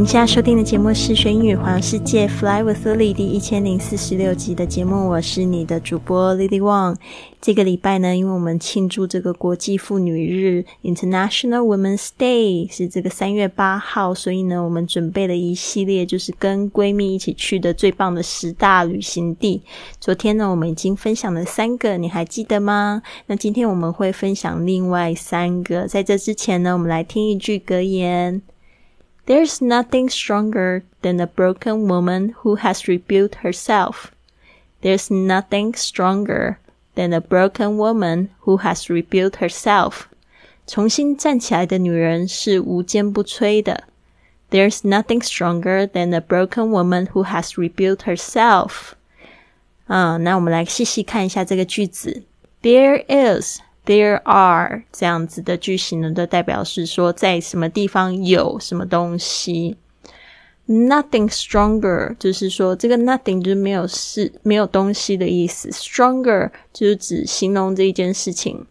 您现在收听的节目是《学英语环游世界》Fly with Lily 第一千零四十六集的节目，我是你的主播 Lily Wang。这个礼拜呢，因为我们庆祝这个国际妇女日 （International Women's Day） 是这个三月八号，所以呢，我们准备了一系列就是跟闺蜜一起去的最棒的十大旅行地。昨天呢，我们已经分享了三个，你还记得吗？那今天我们会分享另外三个。在这之前呢，我们来听一句格言。There's nothing stronger than a broken woman who has rebuilt herself. There's nothing stronger than a broken woman who has rebuilt herself. 重新站起来的女人是无坚不摧的。There's nothing stronger than a broken woman who has rebuilt herself. 啊，那我们来细细看一下这个句子。There is There are 这样子的句型呢，都代表是说在什么地方有什么东西。Nothing stronger 就是说这个 nothing 就是没有事没有东西的意思。Stronger 就是指形容这一件事情，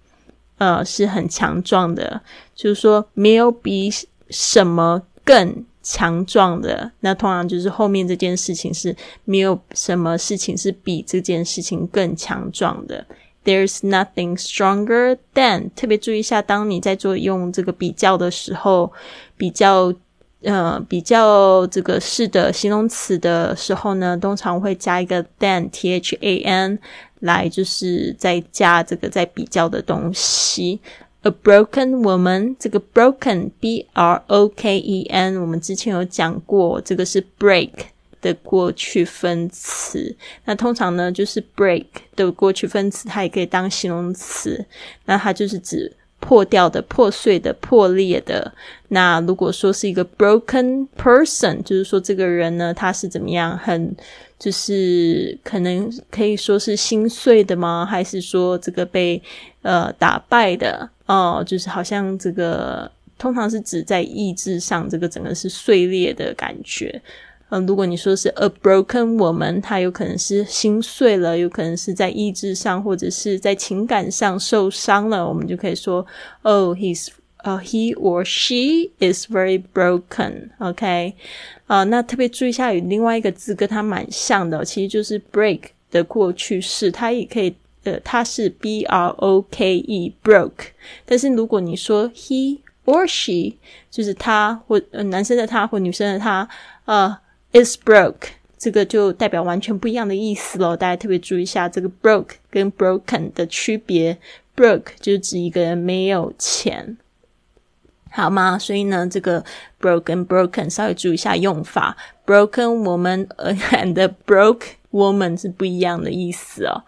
呃，是很强壮的，就是说没有比什么更强壮的。那通常就是后面这件事情是没有什么事情是比这件事情更强壮的。There's nothing stronger than。特别注意一下，当你在做用这个比较的时候，比较呃比较这个是的形容词的时候呢，通常会加一个 than，t h a n，来就是在加这个在比较的东西。A broken woman，这个 broken，b r o k e n，我们之前有讲过，这个是 break。的过去分词，那通常呢就是 break 的过去分词，它也可以当形容词。那它就是指破掉的、破碎的、破裂的。那如果说是一个 broken person，就是说这个人呢，他是怎么样？很就是可能可以说是心碎的吗？还是说这个被呃打败的？哦，就是好像这个通常是指在意志上，这个整个是碎裂的感觉。嗯，如果你说是 a broken woman，她有可能是心碎了，有可能是在意志上或者是在情感上受伤了，我们就可以说，Oh, he's, uh, he or she is very broken. OK，啊，那特别注意一下，有另外一个字跟它蛮像的，其实就是 break 的过去式，它也可以，呃，它是 b r o k e broke，但是如果你说 he or she，就是他或呃男生的他或女生的他，呃。Is broke，这个就代表完全不一样的意思喽。大家特别注意一下这个 broke 跟 broken 的区别。broke 就是指一个人没有钱，好吗？所以呢，这个 broken broken 稍微注意一下用法。broken woman and broke woman 是不一样的意思哦。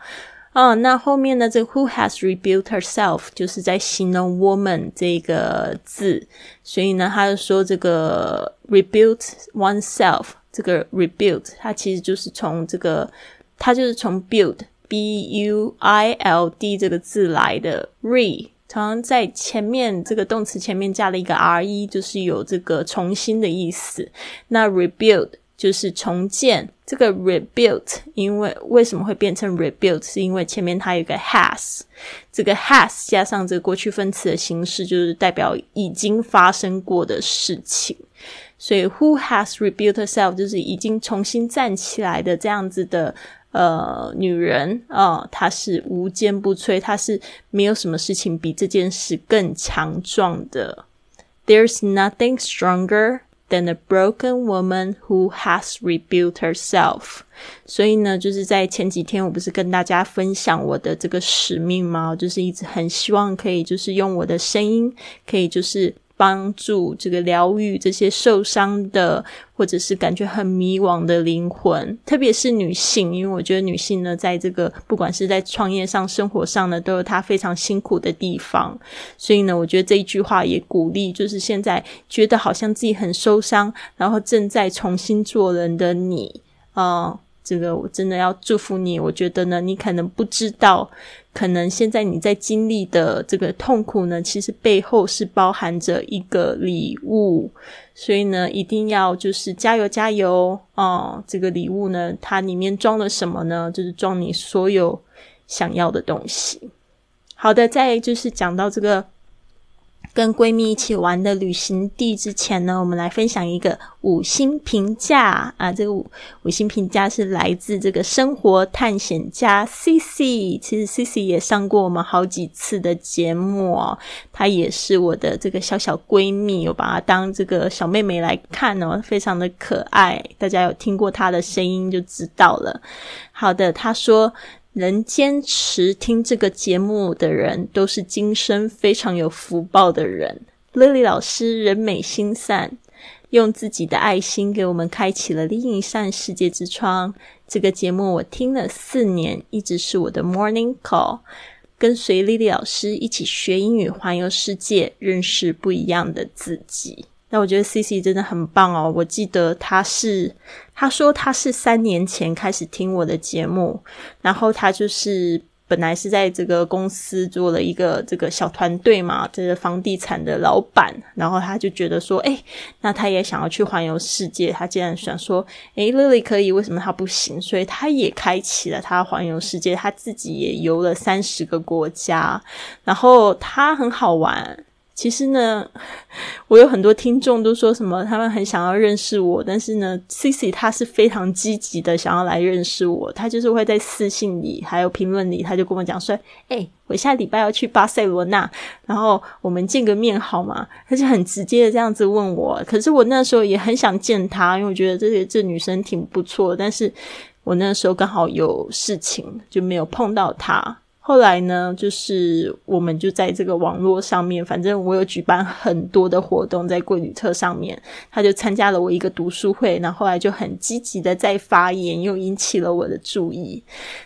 哦，那后面呢？这个 who has rebuilt herself 就是在形容 woman 这个字，所以呢，他就说这个 rebuilt oneself。这个 rebuild 它其实就是从这个，它就是从 build b u i l d 这个字来的。re 常常在前面这个动词前面加了一个 r e，就是有这个重新的意思。那 rebuild 就是重建。这个 rebuilt 因为为什么会变成 rebuild，是因为前面它有一个 has，这个 has 加上这个过去分词的形式，就是代表已经发生过的事情。所以，who has rebuilt herself 就是已经重新站起来的这样子的呃女人啊，她是无坚不摧，她是没有什么事情比这件事更强壮的。There's nothing stronger than a broken woman who has rebuilt herself。所以呢，就是在前几天，我不是跟大家分享我的这个使命吗？就是一直很希望可以，就是用我的声音，可以就是。帮助这个疗愈这些受伤的，或者是感觉很迷惘的灵魂，特别是女性，因为我觉得女性呢，在这个不管是在创业上、生活上呢，都有她非常辛苦的地方。所以呢，我觉得这一句话也鼓励，就是现在觉得好像自己很受伤，然后正在重新做人的你啊。这个我真的要祝福你。我觉得呢，你可能不知道，可能现在你在经历的这个痛苦呢，其实背后是包含着一个礼物。所以呢，一定要就是加油加油哦！这个礼物呢，它里面装了什么呢？就是装你所有想要的东西。好的，再就是讲到这个。跟闺蜜一起玩的旅行地之前呢，我们来分享一个五星评价啊！这个五五星评价是来自这个生活探险家 C C。其实 C C 也上过我们好几次的节目哦，她也是我的这个小小闺蜜，我把她当这个小妹妹来看哦，非常的可爱。大家有听过她的声音就知道了。好的，她说。能坚持听这个节目的人，都是今生非常有福报的人。Lily 老师人美心善，用自己的爱心给我们开启了另一扇世界之窗。这个节目我听了四年，一直是我的 Morning Call，跟随 Lily 老师一起学英语，环游世界，认识不一样的自己。那我觉得 C C 真的很棒哦！我记得他是他说他是三年前开始听我的节目，然后他就是本来是在这个公司做了一个这个小团队嘛，这个房地产的老板，然后他就觉得说，哎，那他也想要去环游世界，他竟然想说，哎，Lily 可以，为什么他不行？所以他也开启了他环游世界，他自己也游了三十个国家，然后他很好玩。其实呢，我有很多听众都说什么，他们很想要认识我，但是呢，Cici 他是非常积极的想要来认识我，他就是会在私信里还有评论里，他就跟我讲说：“哎，我下礼拜要去巴塞罗那，然后我们见个面好吗？”他就很直接的这样子问我。可是我那时候也很想见他，因为我觉得这这女生挺不错，但是我那时候刚好有事情，就没有碰到他。后来呢，就是我们就在这个网络上面，反正我有举办很多的活动在贵旅特上面，他就参加了我一个读书会，然后后来就很积极的在发言，又引起了我的注意，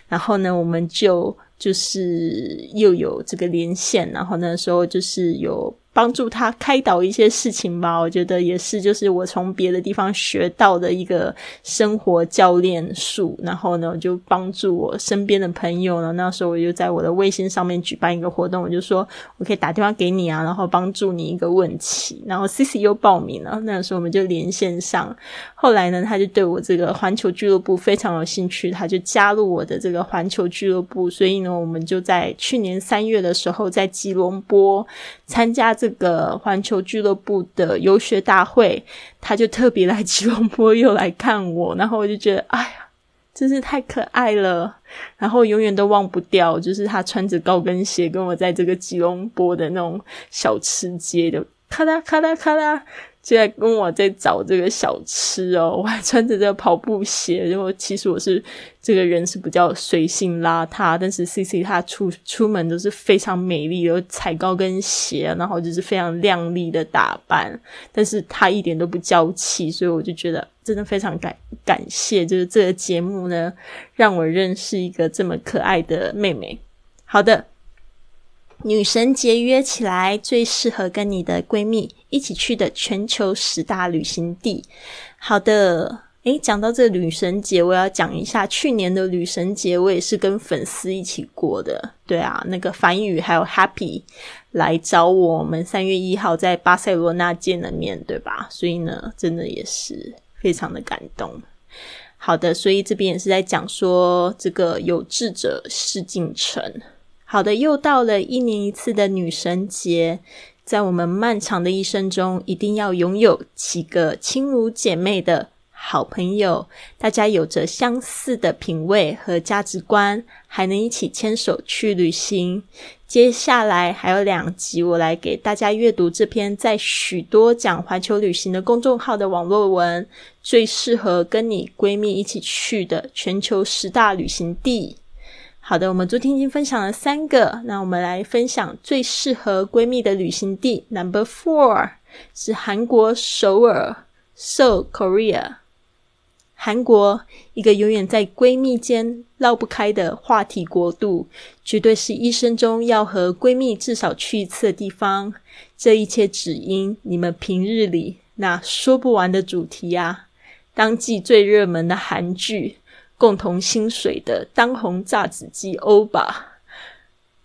然后呢，我们就就是又有这个连线，然后那时候就是有。帮助他开导一些事情吧，我觉得也是，就是我从别的地方学到的一个生活教练术。然后呢，我就帮助我身边的朋友呢。那时候我就在我的微信上面举办一个活动，我就说我可以打电话给你啊，然后帮助你一个问题。然后 C C 又报名了，那时候我们就连线上。后来呢，他就对我这个环球俱乐部非常有兴趣，他就加入我的这个环球俱乐部。所以呢，我们就在去年三月的时候，在吉隆坡参加这。这个环球俱乐部的游学大会，他就特别来吉隆坡又来看我，然后我就觉得，哎呀，真是太可爱了，然后永远都忘不掉，就是他穿着高跟鞋跟我在这个吉隆坡的那种小吃街的咔啦咔啦咔啦。现在跟我在找这个小吃哦，我还穿着这个跑步鞋，然后其实我是这个人是比较随性邋遢，但是 C C 她出出门都是非常美丽，有踩高跟鞋，然后就是非常靓丽的打扮，但是她一点都不娇气，所以我就觉得真的非常感感谢，就是这个节目呢，让我认识一个这么可爱的妹妹。好的。女神节约起来，最适合跟你的闺蜜一起去的全球十大旅行地。好的，诶，讲到这女神节，我要讲一下去年的女神节，我也是跟粉丝一起过的。对啊，那个樊宇还有 Happy 来找我们，三月一号在巴塞罗那见了面对吧？所以呢，真的也是非常的感动。好的，所以这边也是在讲说，这个有志者事竟成。好的，又到了一年一次的女神节，在我们漫长的一生中，一定要拥有几个亲如姐妹的好朋友，大家有着相似的品味和价值观，还能一起牵手去旅行。接下来还有两集，我来给大家阅读这篇在许多讲环球旅行的公众号的网络文，最适合跟你闺蜜一起去的全球十大旅行地。好的，我们昨天已经分享了三个，那我们来分享最适合闺蜜的旅行地。Number four，是韩国首尔 （Seoul, Korea）。韩国一个永远在闺蜜间绕不开的话题国度，绝对是一生中要和闺蜜至少去一次的地方。这一切只因你们平日里那说不完的主题啊！当季最热门的韩剧，共同薪水的当红榨汁机欧巴，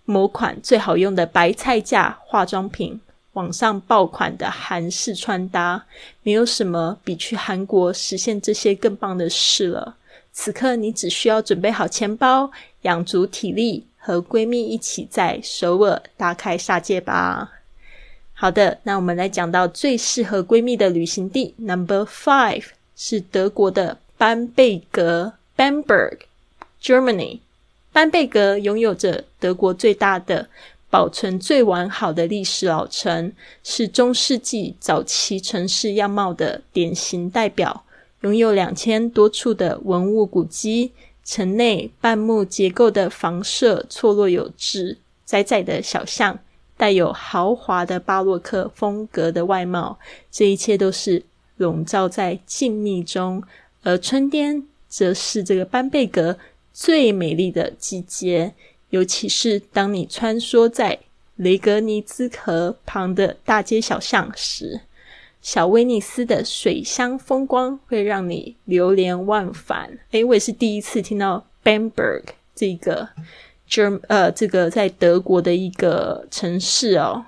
某款最好用的白菜价化妆品。网上爆款的韩式穿搭，没有什么比去韩国实现这些更棒的事了。此刻你只需要准备好钱包，养足体力，和闺蜜一起在首尔大开杀戒吧。好的，那我们来讲到最适合闺蜜的旅行地，Number Five 是德国的班贝格 （Bamberg，Germany）。班贝格拥有着德国最大的。保存最完好的历史老城，是中世纪早期城市样貌的典型代表。拥有两千多处的文物古迹，城内半木结构的房舍错落有致，窄窄的小巷带有豪华的巴洛克风格的外貌。这一切都是笼罩在静谧中，而春天则是这个班贝格最美丽的季节。尤其是当你穿梭在雷格尼兹河旁的大街小巷时，小威尼斯的水乡风光会让你流连忘返。诶，我也是第一次听到 Bamberg 这个 Germ 呃这个在德国的一个城市哦，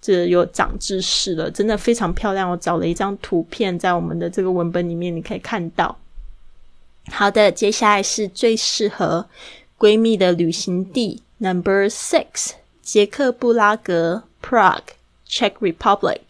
这有长知识了，真的非常漂亮。我找了一张图片在我们的这个文本里面，你可以看到。好的，接下来是最适合。闺蜜的旅行地 Number Six，捷克布拉格 Prague，Czech Republic。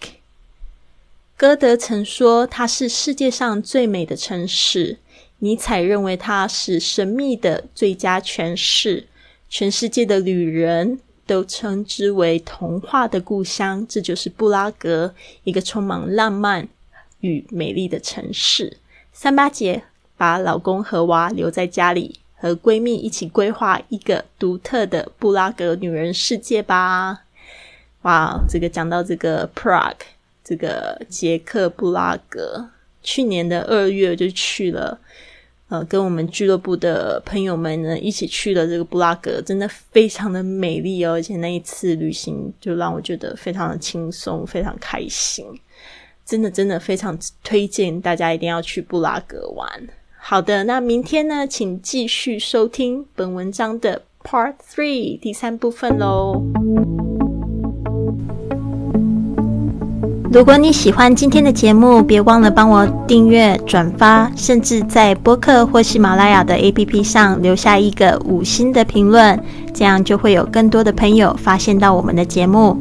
歌德曾说它是世界上最美的城市，尼采认为它是神秘的最佳诠释，全世界的旅人都称之为童话的故乡。这就是布拉格，一个充满浪漫与美丽的城市。三八节，把老公和娃留在家里。和闺蜜一起规划一个独特的布拉格女人世界吧！哇，这个讲到这个 Prague，这个捷克布拉格，去年的二月就去了，呃，跟我们俱乐部的朋友们呢一起去了这个布拉格，真的非常的美丽哦！而且那一次旅行就让我觉得非常的轻松，非常开心，真的真的非常推荐大家一定要去布拉格玩。好的，那明天呢，请继续收听本文章的 Part Three 第三部分喽。如果你喜欢今天的节目，别忘了帮我订阅、转发，甚至在播客或喜马拉雅的 APP 上留下一个五星的评论，这样就会有更多的朋友发现到我们的节目。